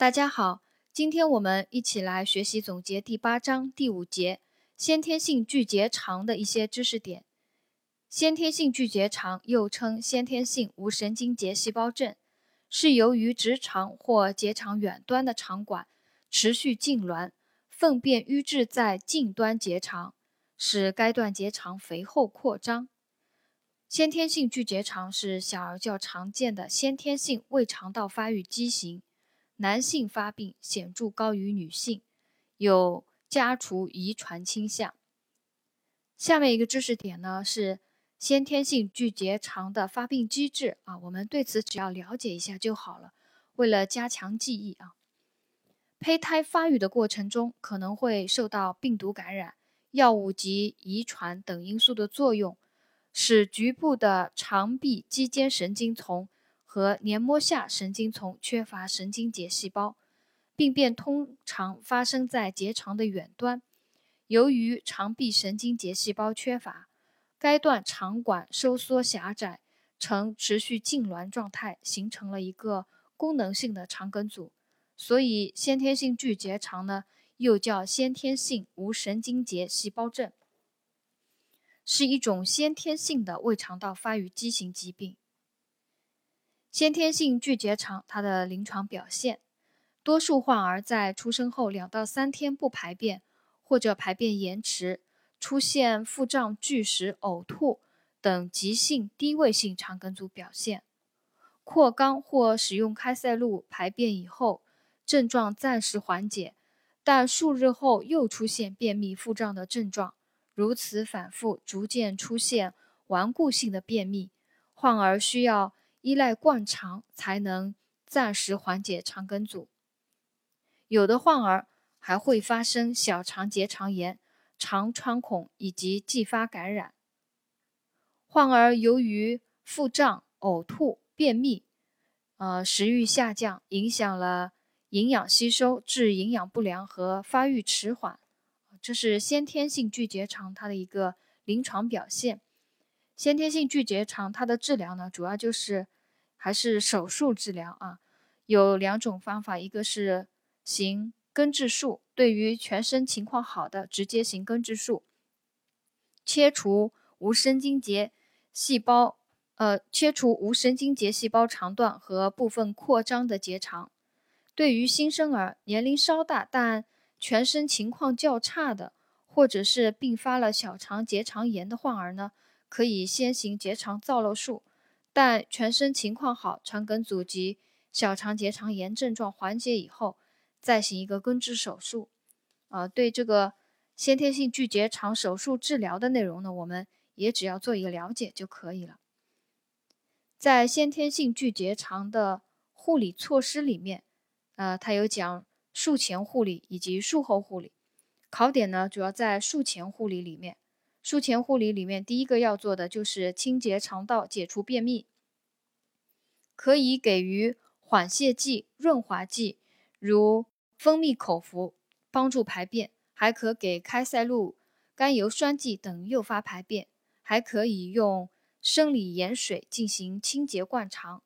大家好，今天我们一起来学习总结第八章第五节先天性巨结肠的一些知识点。先天性巨结肠又称先天性无神经节细胞症，是由于直肠或结肠远端的肠管持续痉挛，粪便淤滞在近端结肠，使该段结肠肥厚扩张。先天性巨结肠是小儿较常见的先天性胃肠道发育畸形，男性发病显著高于女性，有家族遗传倾向。下面一个知识点呢是先天性巨结肠的发病机制啊，我们对此只要了解一下就好了。为了加强记忆啊，胚胎发育的过程中可能会受到病毒感染、药物及遗传等因素的作用。使局部的肠壁肌间神经丛和黏膜下神经丛缺乏神经节细胞，病变通常发生在结肠的远端。由于肠壁神经节细胞缺乏，该段肠管收缩狭窄，呈持续痉挛状态，形成了一个功能性的肠梗阻。所以，先天性巨结肠呢，又叫先天性无神经节细胞症。是一种先天性的胃肠道发育畸形疾病。先天性巨结肠，它的临床表现，多数患儿在出生后两到三天不排便，或者排便延迟，出现腹胀、拒食、呕吐等急性低位性肠梗阻表现。扩肛或使用开塞露排便以后，症状暂时缓解，但数日后又出现便秘、腹胀的症状。如此反复，逐渐出现顽固性的便秘，患儿需要依赖灌肠才能暂时缓解肠梗阻。有的患儿还会发生小肠结肠炎、肠穿孔以及继发感染。患儿由于腹胀、呕吐、便秘，呃，食欲下降，影响了营养吸收，致营养不良和发育迟缓。这是先天性巨结肠它的一个临床表现。先天性巨结肠它的治疗呢，主要就是还是手术治疗啊。有两种方法，一个是行根治术，对于全身情况好的，直接行根治术，切除无神经节细胞，呃，切除无神经节细胞肠段和部分扩张的结肠。对于新生儿，年龄稍大但全身情况较差的，或者是并发了小肠结肠炎的患儿呢，可以先行结肠造瘘术；但全身情况好，肠梗阻及小肠结肠炎症状缓解以后，再行一个根治手术。啊，对这个先天性巨结肠手术治疗的内容呢，我们也只要做一个了解就可以了。在先天性巨结肠的护理措施里面，呃，它有讲。术前护理以及术后护理，考点呢主要在术前护理里面。术前护理里面，第一个要做的就是清洁肠道，解除便秘。可以给予缓泻剂、润滑剂，如蜂蜜口服，帮助排便；还可给开塞露、甘油酸剂等诱发排便；还可以用生理盐水进行清洁灌肠。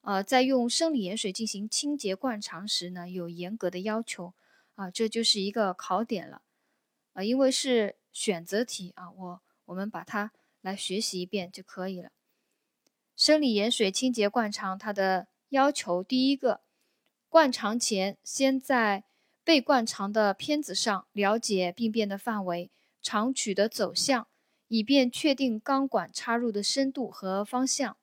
呃，在用生理盐水进行清洁灌肠时呢，有严格的要求啊，这就是一个考点了啊，因为是选择题啊，我我们把它来学习一遍就可以了。生理盐水清洁灌肠，它的要求第一个，灌肠前先在被灌肠的片子上了解病变的范围、肠曲的走向，以便确定钢管插入的深度和方向。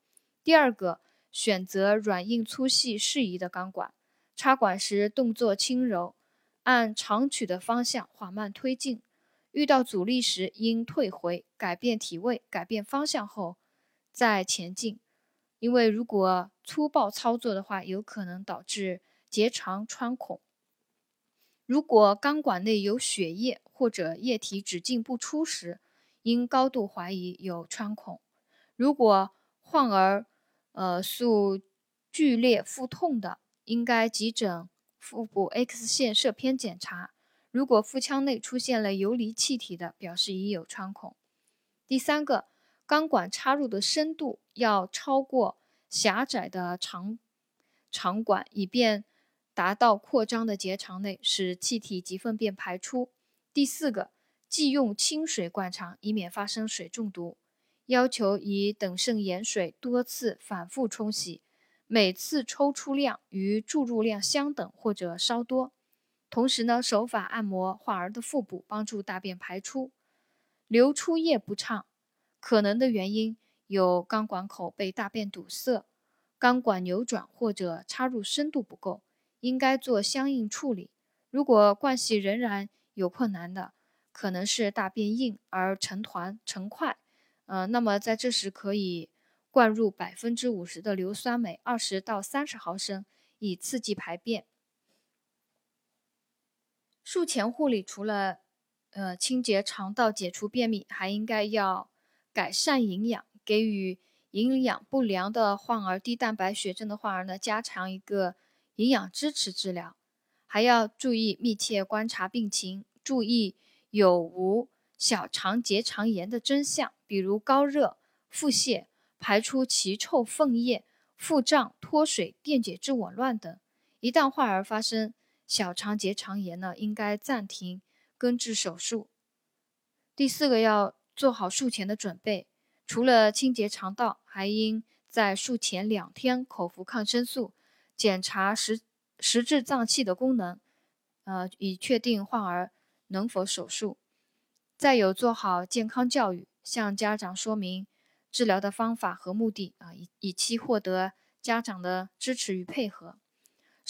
第二个。选择软硬粗细适宜的钢管，插管时动作轻柔，按肠曲的方向缓慢推进。遇到阻力时应退回，改变体位，改变方向后再前进。因为如果粗暴操作的话，有可能导致结肠穿孔。如果钢管内有血液或者液体只进不出时，应高度怀疑有穿孔。如果患儿呃，诉剧烈腹痛的，应该急诊腹部 X 线射片检查。如果腹腔内出现了游离气体的，表示已有穿孔。第三个，钢管插入的深度要超过狭窄的肠肠管，以便达到扩张的结肠内，使气体及粪便排出。第四个，忌用清水灌肠，以免发生水中毒。要求以等渗盐水多次反复冲洗，每次抽出量与注入量相等或者稍多。同时呢，手法按摩患儿的腹部，帮助大便排出。流出液不畅，可能的原因有肛管口被大便堵塞、肛管扭转或者插入深度不够，应该做相应处理。如果灌洗仍然有困难的，可能是大便硬而成团成块。呃，那么在这时可以灌入百分之五十的硫酸镁，二十到三十毫升，以刺激排便。术前护理除了呃清洁肠道、解除便秘，还应该要改善营养，给予营养不良的患儿、低蛋白血症的患儿呢，加强一个营养支持治疗，还要注意密切观察病情，注意有无。小肠结肠炎的真相，比如高热、腹泻、排出奇臭粪液、腹胀、脱水、电解质紊乱等。一旦患儿发生小肠结肠炎呢，应该暂停根治手术。第四个要做好术前的准备，除了清洁肠道，还应在术前两天口服抗生素，检查实实质脏器的功能，呃，以确定患儿能否手术。再有做好健康教育，向家长说明治疗的方法和目的啊，以以期获得家长的支持与配合。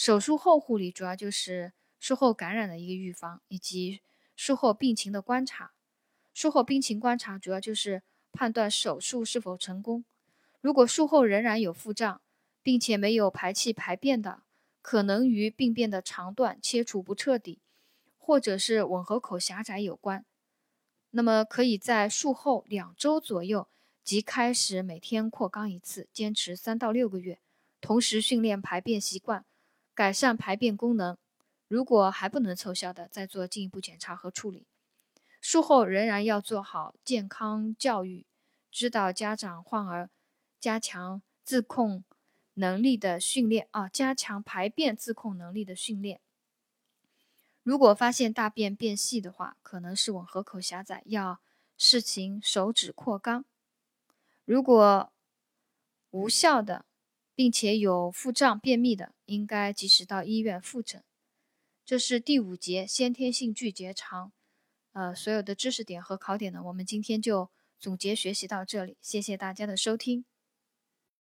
手术后护理主要就是术后感染的一个预防，以及术后病情的观察。术后病情观察主要就是判断手术是否成功。如果术后仍然有腹胀，并且没有排气排便的，可能与病变的肠段切除不彻底，或者是吻合口狭窄有关。那么可以在术后两周左右即开始每天扩肛一次，坚持三到六个月，同时训练排便习惯，改善排便功能。如果还不能凑效的，再做进一步检查和处理。术后仍然要做好健康教育，指导家长患儿加强自控能力的训练啊，加强排便自控能力的训练。如果发现大便变细的话，可能是吻合口狭窄，要试行手指扩肛。如果无效的，并且有腹胀、便秘的，应该及时到医院复诊。这是第五节先天性巨结肠，呃，所有的知识点和考点呢，我们今天就总结学习到这里。谢谢大家的收听。